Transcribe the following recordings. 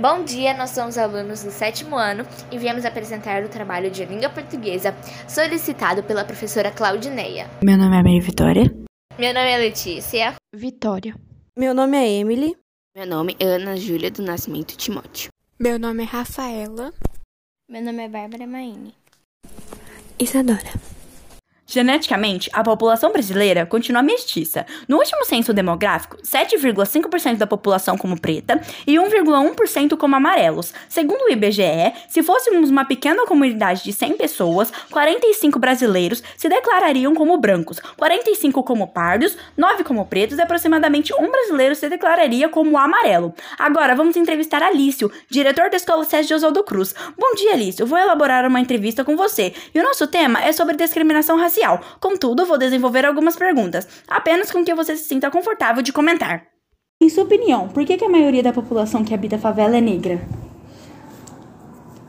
Bom dia, nós somos alunos do sétimo ano e viemos apresentar o trabalho de língua portuguesa solicitado pela professora Claudineia. Meu nome é Maria Vitória. Meu nome é Letícia. Vitória. Meu nome é Emily. Meu nome é Ana Júlia do Nascimento Timóteo. Meu nome é Rafaela. Meu nome é Bárbara Maine. Isadora. Geneticamente, a população brasileira continua mestiça. No último censo demográfico, 7,5% da população como preta e 1,1% como amarelos. Segundo o IBGE, se fôssemos uma pequena comunidade de 100 pessoas, 45 brasileiros se declarariam como brancos, 45 como pardos, 9 como pretos e aproximadamente um brasileiro se declararia como amarelo. Agora vamos entrevistar Alício, diretor da Escola de Oswaldo Cruz. Bom dia, Alício. Vou elaborar uma entrevista com você e o nosso tema é sobre discriminação racial. Contudo, vou desenvolver algumas perguntas, apenas com que você se sinta confortável de comentar. Em sua opinião, por que, que a maioria da população que habita a favela é negra?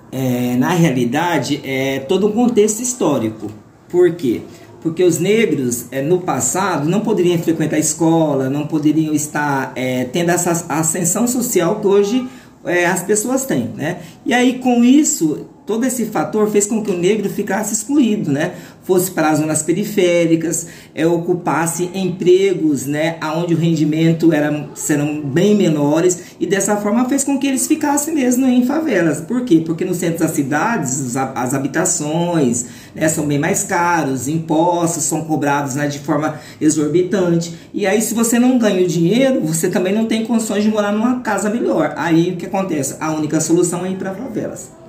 É, na realidade, é todo um contexto histórico. Por quê? Porque os negros, é, no passado, não poderiam frequentar a escola, não poderiam estar é, tendo essa ascensão social que hoje é, as pessoas têm, né? E aí, com isso, todo esse fator fez com que o negro ficasse excluído, né? Fosse para as zonas periféricas, é, ocupasse empregos, né? Onde o rendimento era, serão bem menores e dessa forma fez com que eles ficassem mesmo em favelas. Por quê? Porque no centro das cidades as habitações né, são bem mais caros, impostos são cobrados né, de forma exorbitante e aí se você não ganha o dinheiro, você também não tem condições de morar numa casa melhor. Aí o que acontece? A única solução é ir para favelas.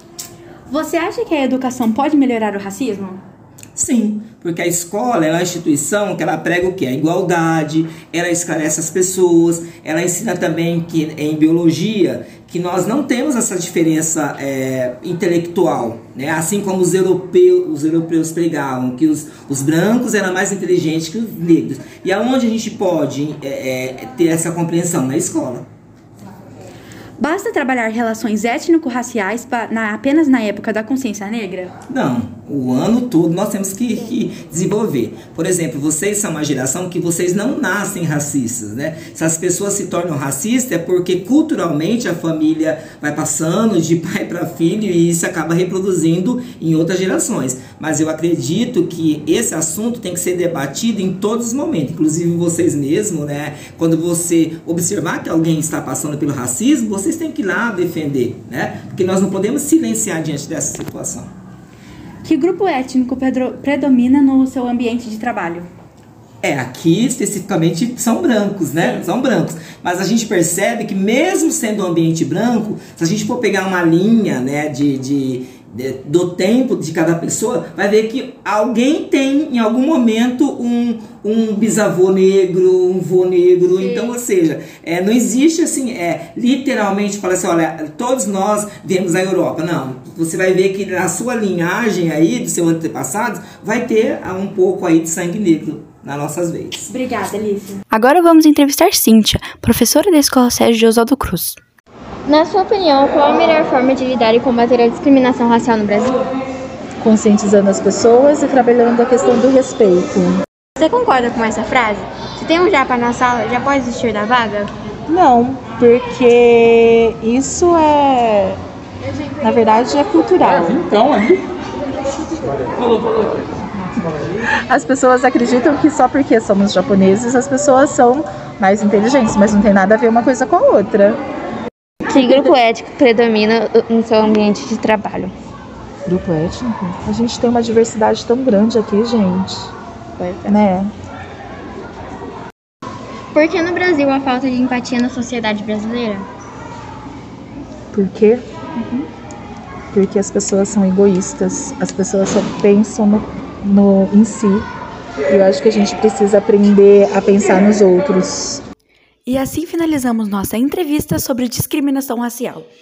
Você acha que a educação pode melhorar o racismo? Sim, porque a escola é uma instituição que ela prega o que? A igualdade, ela esclarece as pessoas, ela ensina também que em biologia que nós não temos essa diferença é, intelectual, né? assim como os europeus, os europeus pregavam, que os, os brancos eram mais inteligentes que os negros. E aonde a gente pode é, é, ter essa compreensão? Na escola. Basta trabalhar relações étnico-raciais na, apenas na época da consciência negra? Não, o ano todo nós temos que, que, desenvolver. Por exemplo, vocês são uma geração que vocês não nascem racistas, né? Se as pessoas se tornam racistas é porque culturalmente a família vai passando de pai para filho e isso acaba reproduzindo em outras gerações. Mas eu acredito que esse assunto tem que ser debatido em todos os momentos, inclusive vocês mesmos, né? Quando você observar que alguém está passando pelo racismo, você vocês têm que ir lá defender, né? Porque nós não podemos silenciar diante dessa situação. Que grupo étnico predomina no seu ambiente de trabalho? É, aqui especificamente são brancos, né? Sim. São brancos. Mas a gente percebe que mesmo sendo um ambiente branco, se a gente for pegar uma linha, né, de, de do tempo de cada pessoa, vai ver que alguém tem em algum momento um, um bisavô negro, um vô negro. Sim. Então, ou seja, é, não existe assim, é, literalmente falar assim, olha, todos nós viemos da Europa. Não. Você vai ver que na sua linhagem aí, do seu antepassado, vai ter um pouco aí de sangue negro nas nossas veias. Obrigada, Alice. Agora vamos entrevistar Cíntia, professora da Escola Sérgio de Oswaldo Cruz. Na sua opinião, qual a melhor forma de lidar e combater a discriminação racial no Brasil? Conscientizando as pessoas e trabalhando a questão do respeito. Você concorda com essa frase? Se tem um japa na sala, já pode desistir da vaga? Não, porque isso é. Na verdade, é cultural. Então, ali. As pessoas acreditam que só porque somos japoneses as pessoas são mais inteligentes, mas não tem nada a ver uma coisa com a outra. Que grupo étnico predomina no seu ambiente de trabalho? Grupo étnico? A gente tem uma diversidade tão grande aqui, gente. É. Né? Por que no Brasil a falta de empatia na sociedade brasileira? Por quê? Uhum. Porque as pessoas são egoístas, as pessoas só pensam no, no, em si. E eu acho que a gente precisa aprender a pensar nos outros. E assim finalizamos nossa entrevista sobre discriminação racial.